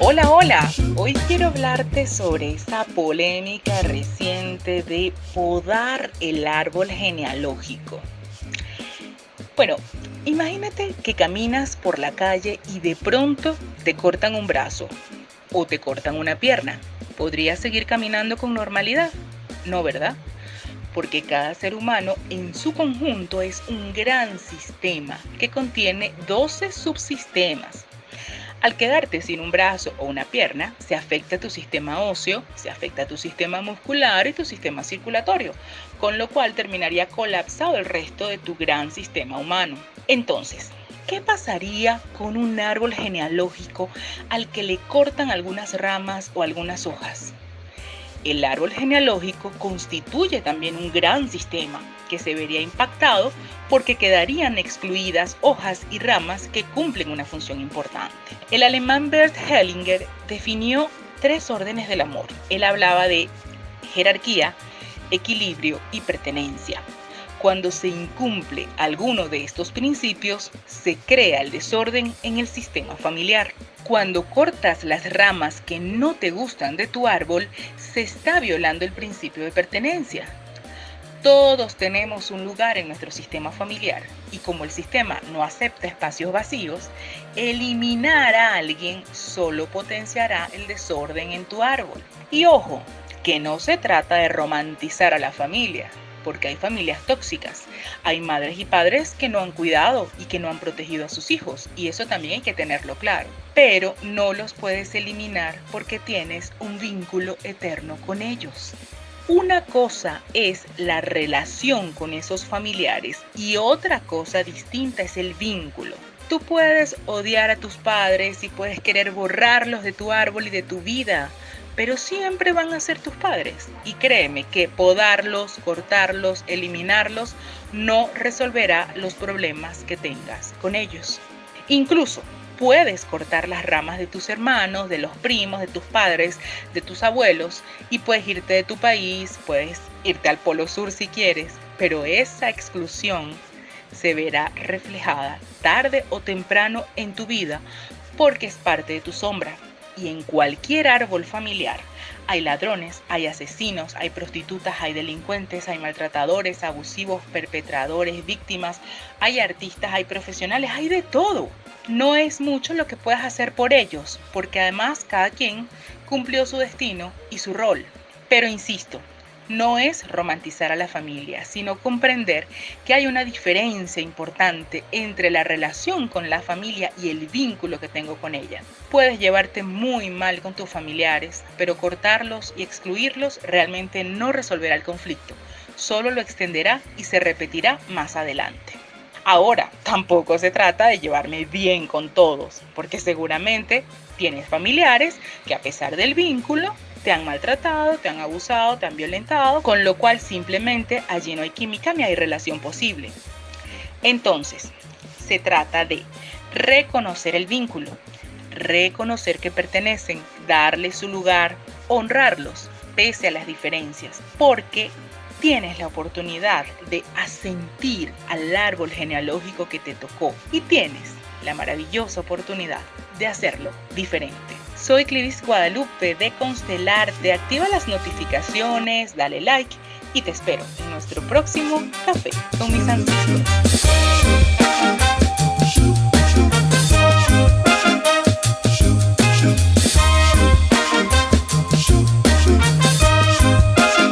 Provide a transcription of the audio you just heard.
Hola, hola. Hoy quiero hablarte sobre esa polémica reciente de podar el árbol genealógico. Bueno, imagínate que caminas por la calle y de pronto te cortan un brazo o te cortan una pierna. ¿Podrías seguir caminando con normalidad? No, ¿verdad? Porque cada ser humano en su conjunto es un gran sistema que contiene 12 subsistemas. Al quedarte sin un brazo o una pierna, se afecta tu sistema óseo, se afecta tu sistema muscular y tu sistema circulatorio, con lo cual terminaría colapsado el resto de tu gran sistema humano. Entonces, ¿qué pasaría con un árbol genealógico al que le cortan algunas ramas o algunas hojas? El árbol genealógico constituye también un gran sistema que se vería impactado porque quedarían excluidas hojas y ramas que cumplen una función importante. El alemán Bert Hellinger definió tres órdenes del amor. Él hablaba de jerarquía, equilibrio y pertenencia. Cuando se incumple alguno de estos principios, se crea el desorden en el sistema familiar. Cuando cortas las ramas que no te gustan de tu árbol, se está violando el principio de pertenencia. Todos tenemos un lugar en nuestro sistema familiar y como el sistema no acepta espacios vacíos, eliminar a alguien solo potenciará el desorden en tu árbol. Y ojo, que no se trata de romantizar a la familia, porque hay familias tóxicas, hay madres y padres que no han cuidado y que no han protegido a sus hijos, y eso también hay que tenerlo claro. Pero no los puedes eliminar porque tienes un vínculo eterno con ellos. Una cosa es la relación con esos familiares y otra cosa distinta es el vínculo. Tú puedes odiar a tus padres y puedes querer borrarlos de tu árbol y de tu vida, pero siempre van a ser tus padres. Y créeme que podarlos, cortarlos, eliminarlos, no resolverá los problemas que tengas con ellos. Incluso puedes cortar las ramas de tus hermanos, de los primos, de tus padres, de tus abuelos, y puedes irte de tu país, puedes irte al Polo Sur si quieres, pero esa exclusión se verá reflejada tarde o temprano en tu vida porque es parte de tu sombra, y en cualquier árbol familiar hay ladrones, hay asesinos, hay prostitutas, hay delincuentes, hay maltratadores, abusivos, perpetradores, víctimas, hay artistas, hay profesionales, hay de todo. No es mucho lo que puedas hacer por ellos, porque además cada quien cumplió su destino y su rol. Pero insisto, no es romantizar a la familia, sino comprender que hay una diferencia importante entre la relación con la familia y el vínculo que tengo con ella. Puedes llevarte muy mal con tus familiares, pero cortarlos y excluirlos realmente no resolverá el conflicto, solo lo extenderá y se repetirá más adelante. Ahora, tampoco se trata de llevarme bien con todos, porque seguramente tienes familiares que a pesar del vínculo te han maltratado, te han abusado, te han violentado, con lo cual simplemente allí no hay química ni hay relación posible. Entonces, se trata de reconocer el vínculo, reconocer que pertenecen, darle su lugar, honrarlos, pese a las diferencias, porque tienes la oportunidad de asentir al árbol genealógico que te tocó y tienes la maravillosa oportunidad de hacerlo diferente. Soy Clivis Guadalupe de Constelarte. Activa las notificaciones, dale like y te espero en nuestro próximo café con mis ancestros.